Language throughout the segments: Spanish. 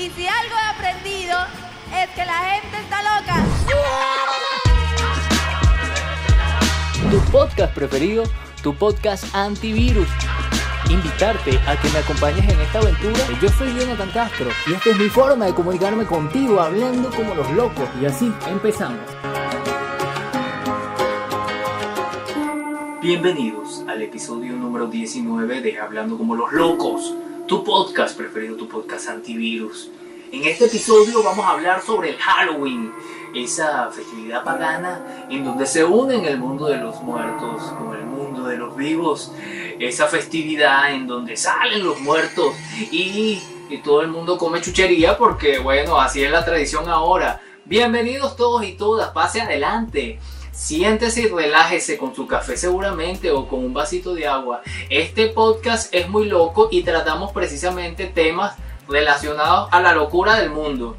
Y si algo he aprendido es que la gente está loca. Tu podcast preferido, tu podcast antivirus. Invitarte a que me acompañes en esta aventura. Yo soy Jonathan Castro y esta es mi forma de comunicarme contigo, hablando como los locos. Y así empezamos. Bienvenidos al episodio número 19 de Hablando como los locos, tu podcast preferido, tu podcast antivirus. En este episodio vamos a hablar sobre el Halloween, esa festividad pagana en donde se unen el mundo de los muertos con el mundo de los vivos, esa festividad en donde salen los muertos y, y todo el mundo come chuchería porque bueno, así es la tradición ahora. Bienvenidos todos y todas, pase adelante. Siéntese y relájese con su café seguramente o con un vasito de agua. Este podcast es muy loco y tratamos precisamente temas relacionados a la locura del mundo.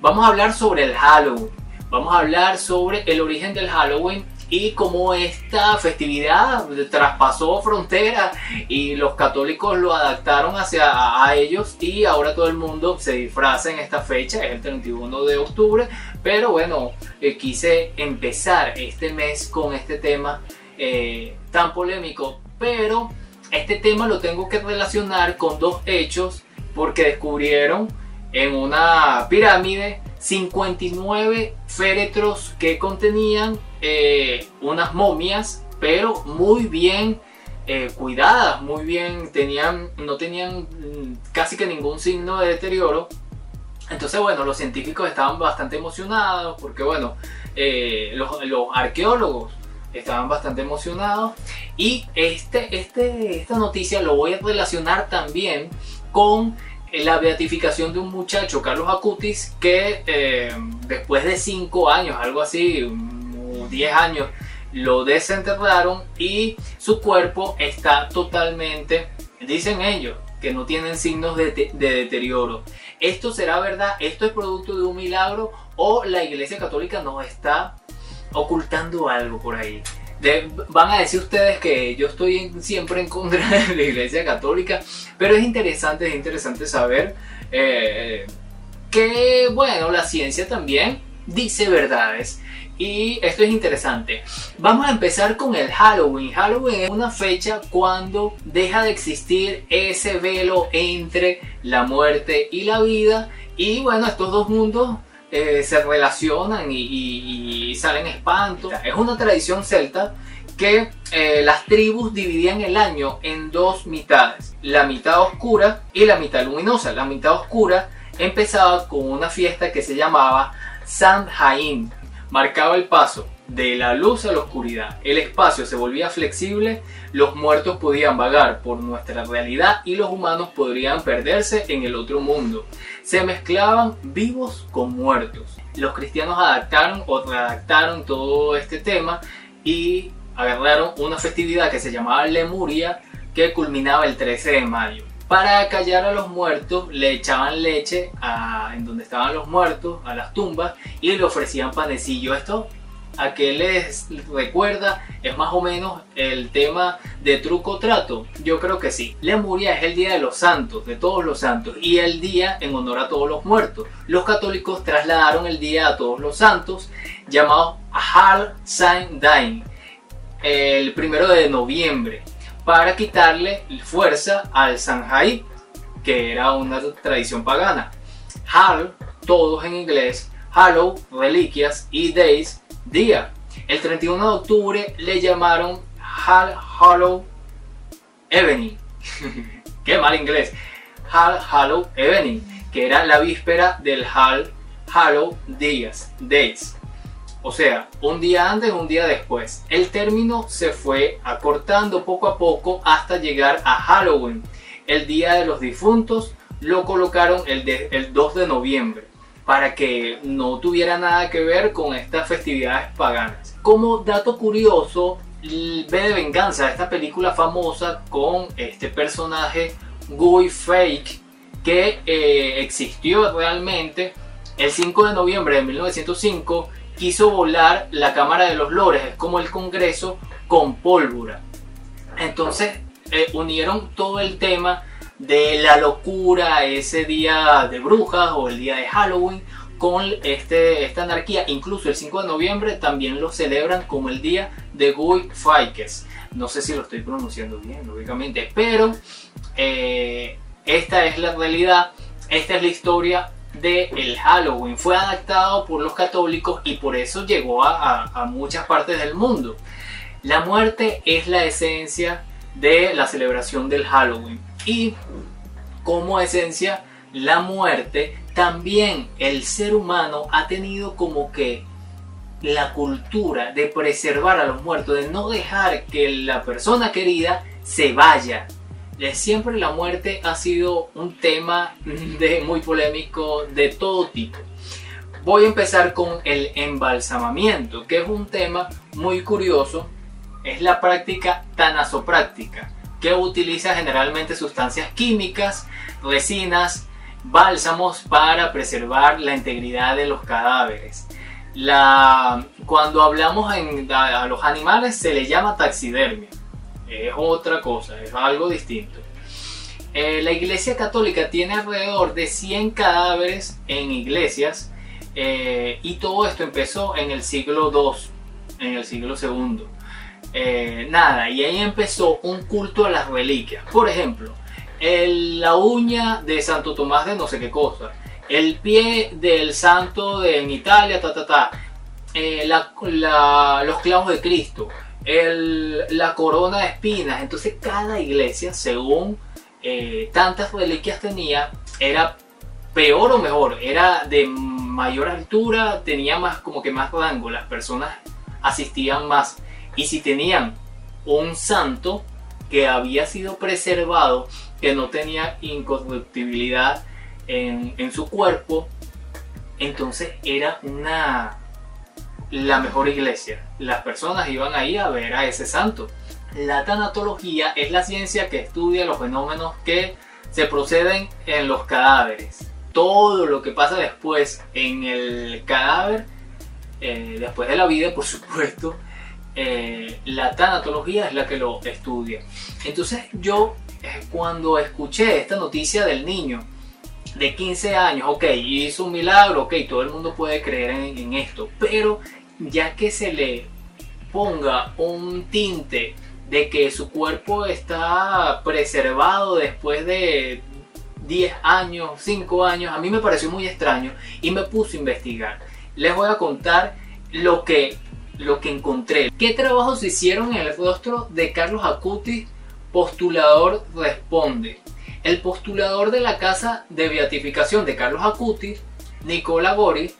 Vamos a hablar sobre el Halloween. Vamos a hablar sobre el origen del Halloween y cómo esta festividad traspasó fronteras y los católicos lo adaptaron hacia a ellos y ahora todo el mundo se disfraza en esta fecha, es el 31 de octubre, pero bueno, eh, quise empezar este mes con este tema eh, tan polémico, pero este tema lo tengo que relacionar con dos hechos porque descubrieron en una pirámide 59 féretros que contenían eh, unas momias, pero muy bien cuidadas, muy bien, tenían, no tenían mm, casi que ningún signo de deterioro. Entonces, bueno, los científicos estaban bastante emocionados porque, bueno, eh, los, arqueólogos estaban bastante emocionados. Y este, este, esta noticia lo voy a relacionar también con la beatificación de un muchacho, Carlos Acutis, que eh, después de 5 años, algo así, 10 años, lo desenterraron y su cuerpo está totalmente, dicen ellos, que no tienen signos de, de, deterioro. ¿Esto será verdad? ¿Esto es producto de un milagro? ¿O la Iglesia Católica nos está ocultando algo por ahí? Van a decir ustedes que yo estoy siempre en contra de la Iglesia Católica, pero es interesante, es interesante saber eh, que, bueno, la ciencia también dice verdades. Y esto es interesante. Vamos a empezar con el Halloween. Halloween es una fecha cuando deja de existir ese velo entre la muerte y la vida. Y bueno, estos dos mundos eh, se relacionan y, y, salen espantos. Es una tradición celta que eh, las tribus dividían el año en dos mitades. La mitad oscura y la mitad luminosa. La mitad oscura empezaba con una fiesta que se llamaba Samhain marcaba el paso de la luz a la oscuridad. El espacio se volvía flexible, los muertos podían vagar por nuestra realidad y los humanos podrían perderse en el otro mundo. Se mezclaban vivos con muertos. Los cristianos adaptaron o redactaron todo este tema y agarraron una festividad que se llamaba Lemuria que culminaba el 13 de mayo. Para callar a los muertos le echaban leche a, en donde estaban los muertos, a las tumbas, y le ofrecían panecillo. Esto a que les recuerda es más o menos el tema de truco trato. Yo creo que sí. Lemuria es el día de los santos, de todos los santos, y el día en honor a todos los muertos. Los católicos trasladaron el día a todos los santos, llamado Har Saint Dain, el primero de noviembre para quitarle fuerza al Sanjay, que era una tradición pagana. Hall, todos en inglés, Hallow, reliquias y Days, día. El 31 de octubre le llamaron Hall Hallow Evening. Qué mal inglés. Hall Hallow Evening, que era la víspera del Hall Hallow Días, Days. O sea, un día antes, un día después. El término se fue acortando poco a poco hasta llegar a Halloween. El Día de los Difuntos lo colocaron el, de, el 2 de noviembre para que no tuviera nada que ver con estas festividades paganas. Como dato curioso, V de Venganza, esta película famosa con este personaje Guy Fake que eh, existió realmente el 5 de noviembre de 1905 quiso volar la Cámara de los Lores, es como el Congreso, con pólvora. Entonces eh, unieron todo el tema de la locura ese día de brujas o el día de Halloween con este, esta anarquía. Incluso el 5 de noviembre también lo celebran como el día de Guy Fawkes. No sé si lo estoy pronunciando bien, lógicamente, pero eh, esta es la realidad, esta es la historia de Halloween. Fue adaptado por los católicos y por eso llegó a, a muchas partes del mundo. La muerte es la esencia de la celebración del Halloween y como esencia la muerte también el ser humano ha tenido como que la cultura de preservar a los muertos, de no dejar que la persona querida se vaya. Siempre la muerte ha sido un tema de, muy polémico de todo tipo. Voy a empezar con el embalsamamiento, que es un tema muy curioso. Es la práctica tanasopráctica, que utiliza generalmente sustancias químicas, resinas, bálsamos para preservar la integridad de los cadáveres. Cuando hablamos en, a, los animales se le llama taxidermia. Es otra cosa, es algo distinto. Eh, la Iglesia Católica tiene alrededor de 100 cadáveres en iglesias eh, y todo esto empezó en el siglo II, en el siglo II. Eh, nada, y ahí empezó un culto a las reliquias. Por ejemplo, la uña de Santo Tomás de no sé qué cosa, el pie del santo de, en Italia, ta, ta, ta, eh, los clavos de Cristo, la corona de espinas. Entonces cada iglesia, según eh, tantas reliquias tenía, era peor o mejor, era de mayor altura, tenía más como que más rango, las personas asistían más. Y si tenían un santo que había sido preservado, que no tenía incorruptibilidad en, su cuerpo, entonces era una la mejor iglesia. Las personas iban ahí a ver a ese santo. La tanatología es la ciencia que estudia los fenómenos que se proceden en los cadáveres. Todo lo que pasa después en el cadáver, eh, después de la vida, por supuesto, eh, la tanatología es la que lo estudia. Entonces yo cuando escuché esta noticia del niño de 15 años, ok, hizo un milagro, ok, todo el mundo puede creer en, esto, pero ya que se le ponga un tinte de que su cuerpo está preservado después de 10 años, 5 años, a mí me pareció muy extraño y me puse a investigar. Les voy a contar lo que, lo que encontré. ¿Qué trabajos hicieron en el rostro de Carlos Acutis postulador responde. El postulador de la casa de beatificación de Carlos Acutis, Nicola Gori,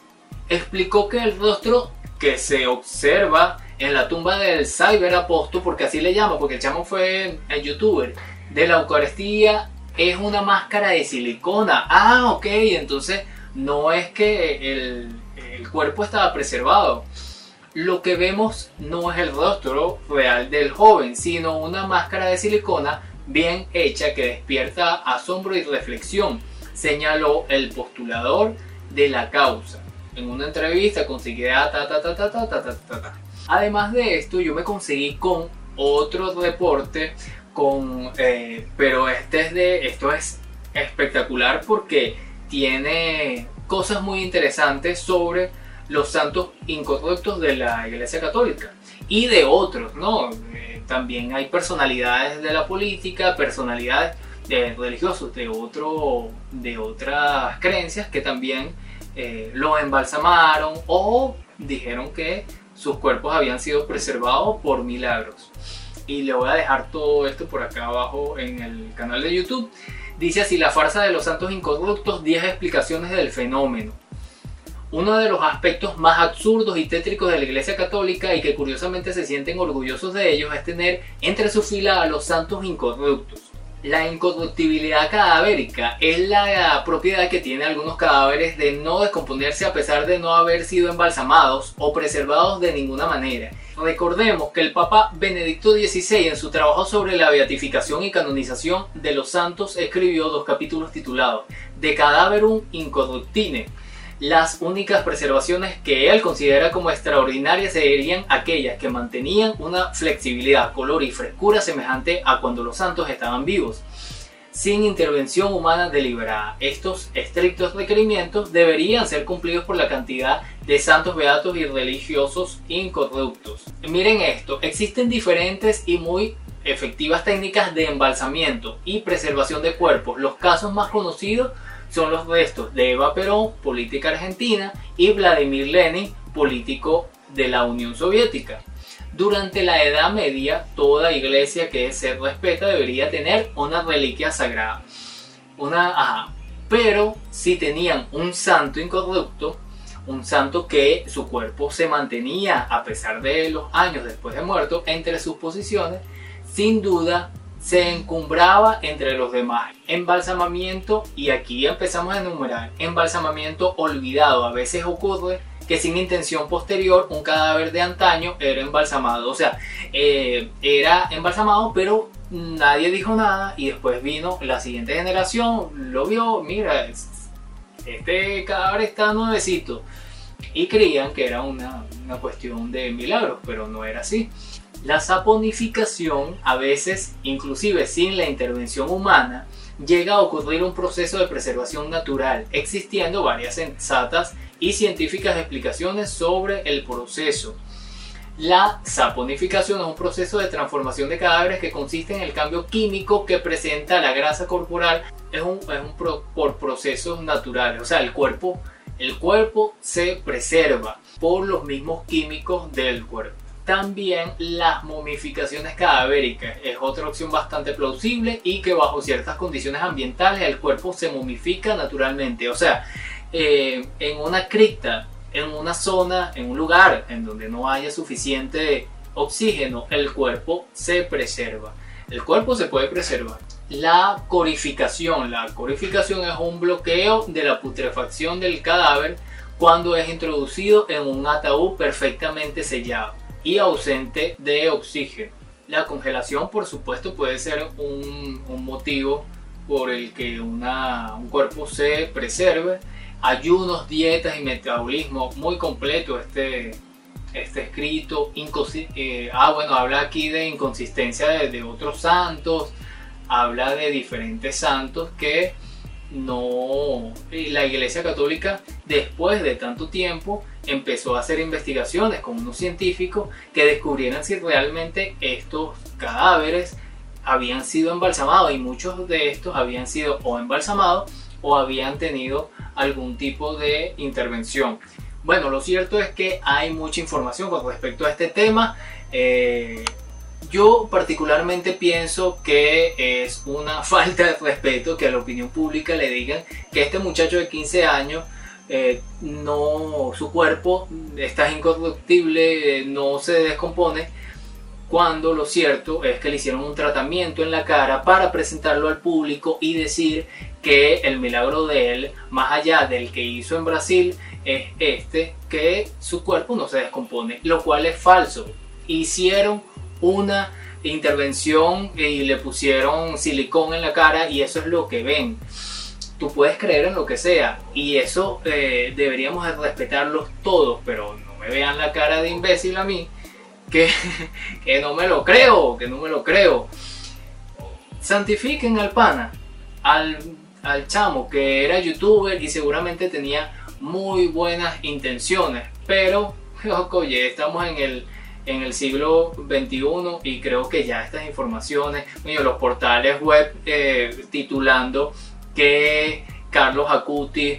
explicó que el rostro que se observa en la tumba del apóstol, porque así le llama, porque el chamo fue el youtuber, de la Eucaristía es una máscara de silicona. Ah, ok, entonces no es que el cuerpo estaba preservado lo que vemos no es el rostro real del joven, sino una máscara de silicona bien hecha que despierta asombro y reflexión, señaló el postulador de la causa. En una entrevista conseguí ta ta ta ta ta ta ta ta. Además de esto, yo me conseguí con otro reporte con eh, pero este es de esto es espectacular porque tiene cosas muy interesantes sobre los santos incorruptos de la Iglesia Católica y de otros, ¿no? Eh, también hay personalidades de la política, personalidades de religiosos de, otro, de otras creencias que también eh, lo embalsamaron o dijeron que sus cuerpos habían sido preservados por milagros. Y le voy a dejar todo esto por acá abajo en el canal de YouTube. Dice así, la farsa de los santos incorruptos, 10 explicaciones del fenómeno uno de los aspectos más absurdos y tétricos de la Iglesia Católica y que curiosamente se sienten orgullosos de ellos es tener entre su fila a los santos incorruptos. La incorruptibilidad cadavérica es la propiedad que tienen algunos cadáveres de no descomponerse a pesar de no haber sido embalsamados o preservados de ninguna manera. Recordemos que el Papa Benedicto XVI en su trabajo sobre la beatificación y canonización de los santos escribió dos capítulos titulados De Cadaverum Incorruptine las únicas preservaciones que él considera como extraordinarias serían aquellas que mantenían una flexibilidad, color y frescura semejante a cuando los santos estaban vivos. sin intervención humana deliberada. Estos estrictos requerimientos deberían ser cumplidos por la cantidad de santos beatos y religiosos incorruptos. Miren esto, existen diferentes y muy efectivas técnicas de embalsamiento y preservación de cuerpos. Los casos más conocidos son los restos de Eva Perón, política argentina, y Vladimir Lenin, político de la Unión Soviética. Durante la Edad Media, toda iglesia que se respeta debería tener una reliquia sagrada. Una, Pero si tenían un santo incorrupto, un santo que su cuerpo se mantenía a pesar de los años después de muerto entre sus posiciones, sin duda se encumbraba entre los demás. Embalsamamiento, y aquí empezamos a enumerar, embalsamamiento olvidado. A veces ocurre que sin intención posterior un cadáver de antaño era embalsamado. O sea, eh, era embalsamado, pero nadie dijo nada y después vino la siguiente generación, lo vio, mira, este cadáver está nuevecito. Y creían que era una, una cuestión de milagros, pero no era así. La saponificación, a veces, inclusive sin la intervención humana, llega a ocurrir un proceso de preservación natural, existiendo varias sensatas y científicas explicaciones sobre el proceso. La saponificación es un proceso de transformación de cadáveres que consiste en el cambio químico que presenta la grasa corporal. Es un, por procesos naturales. O sea, el cuerpo, el cuerpo se preserva por los mismos químicos del cuerpo. También las momificaciones cadavéricas es otra opción bastante plausible y que bajo ciertas condiciones ambientales el cuerpo se momifica naturalmente. O sea, eh, en una cripta, en una zona, en un lugar en donde no haya suficiente oxígeno, el cuerpo se preserva. El cuerpo se puede preservar. La corificación. La corificación es un bloqueo de la putrefacción del cadáver cuando es introducido en un ataúd perfectamente sellado y ausente de oxígeno. La congelación, por supuesto, puede ser un, motivo por el que un cuerpo se preserve ayunos, dietas y metabolismo muy completo este, este escrito. Eh, ah, bueno, habla aquí de inconsistencia de, otros santos, habla de diferentes santos que no la iglesia católica después de tanto tiempo empezó a hacer investigaciones con unos científicos que descubrieran si realmente estos cadáveres habían sido embalsamados y muchos de estos habían sido o embalsamados o habían tenido algún tipo de intervención. Bueno, lo cierto es que hay mucha información con respecto a este tema. Eh, yo particularmente pienso que es una falta de respeto que a la opinión pública le digan que este muchacho de 15 años eh, no su cuerpo está incorruptible, no se descompone cuando lo cierto es que le hicieron un tratamiento en la cara para presentarlo al público y decir que el milagro de él, más allá del que hizo en Brasil, es este, que su cuerpo no se descompone, lo cual es falso. Hicieron una intervención y le pusieron silicón en la cara y eso es lo que ven. Tú puedes creer en lo que sea y eso eh, deberíamos respetarlos todos, pero no me vean la cara de imbécil a mí que, no me lo creo, que no me lo creo. Santifiquen al pana, al, al chamo que era youtuber y seguramente tenía muy buenas intenciones, pero oye, estamos en el, en el siglo XXI y creo que ya estas informaciones, los portales web eh, titulando que Carlos Acuti,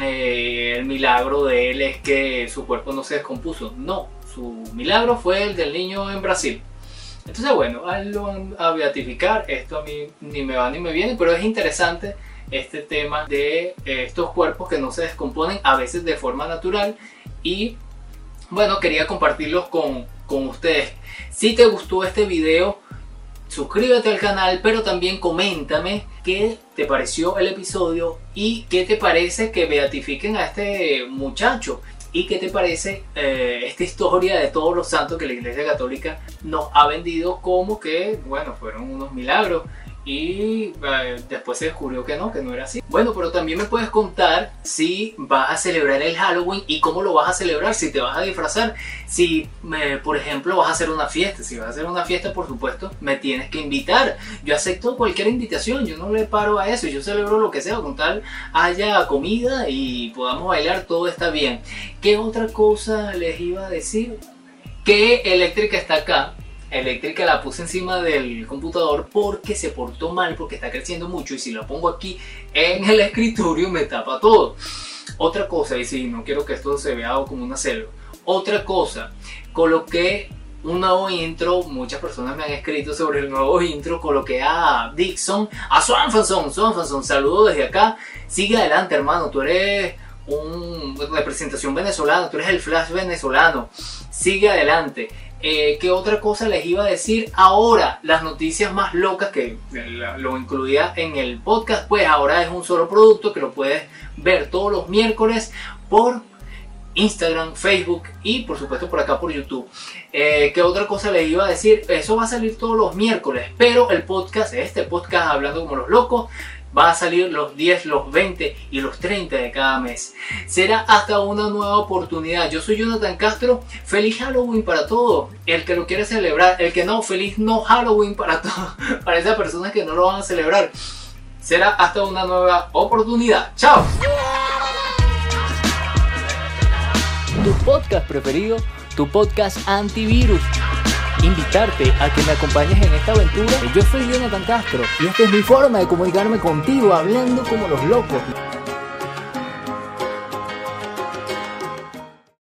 eh, el milagro de él es que su cuerpo no se descompuso. No, su milagro fue el del niño en Brasil. Entonces, bueno, a beatificar, esto a mí ni me va ni me viene, pero es interesante este tema de eh, estos cuerpos que no se descomponen a veces de forma natural y bueno, quería compartirlos con, con ustedes. Si te gustó este video, suscríbete al canal, pero también coméntame qué te pareció el episodio y qué te parece que beatifiquen a este muchacho. ¿Y qué te parece eh, esta historia de todos los santos que la Iglesia Católica nos ha vendido como que, bueno, fueron unos milagros? Y eh, después se descubrió que no, que no era así. Bueno, pero también me puedes contar si vas a celebrar el Halloween y cómo lo vas a celebrar, si te vas a disfrazar, si por ejemplo vas a hacer una fiesta, si vas a hacer una fiesta por supuesto me tienes que invitar. Yo acepto cualquier invitación, yo no le paro a eso, yo celebro lo que sea, con tal haya comida y podamos bailar, todo está bien. ¿Qué otra cosa les iba a decir? Que Eléctrica está acá eléctrica la puse encima del computador porque se portó mal, porque está creciendo mucho y si lo pongo aquí en el escritorio me tapa todo. Otra cosa, y si no quiero que esto se vea como una selva. Otra cosa, coloqué un nuevo intro, muchas personas me han escrito sobre el nuevo intro, coloqué a Dixon, a Swanfanson, Swanfanson, saludo desde acá, sigue adelante hermano, tú eres un representación venezolana, tú eres el flash venezolano, sigue adelante. Eh, ¿Qué otra cosa les iba a decir? Ahora, las noticias más locas que lo incluía en el podcast, pues ahora es un solo producto que lo puedes ver todos los miércoles por Instagram, Facebook y por supuesto por acá por YouTube. Eh, ¿Qué otra cosa les iba a decir? Eso va a salir todos los miércoles, pero el podcast, este podcast hablando como los locos, Va a salir los 10, los 20 y los 30 de cada mes. Será hasta una nueva oportunidad. Yo soy Jonathan Castro. Feliz Halloween para todos. El que lo quiere celebrar, el que no, feliz no Halloween para todos. Para esas personas que no lo van a celebrar. Será hasta una nueva oportunidad. Chao. Tu podcast preferido, tu podcast antivirus invitarte a que me acompañes en esta aventura. Yo soy Jonathan Castro y esta es mi forma de comunicarme contigo hablando como los locos.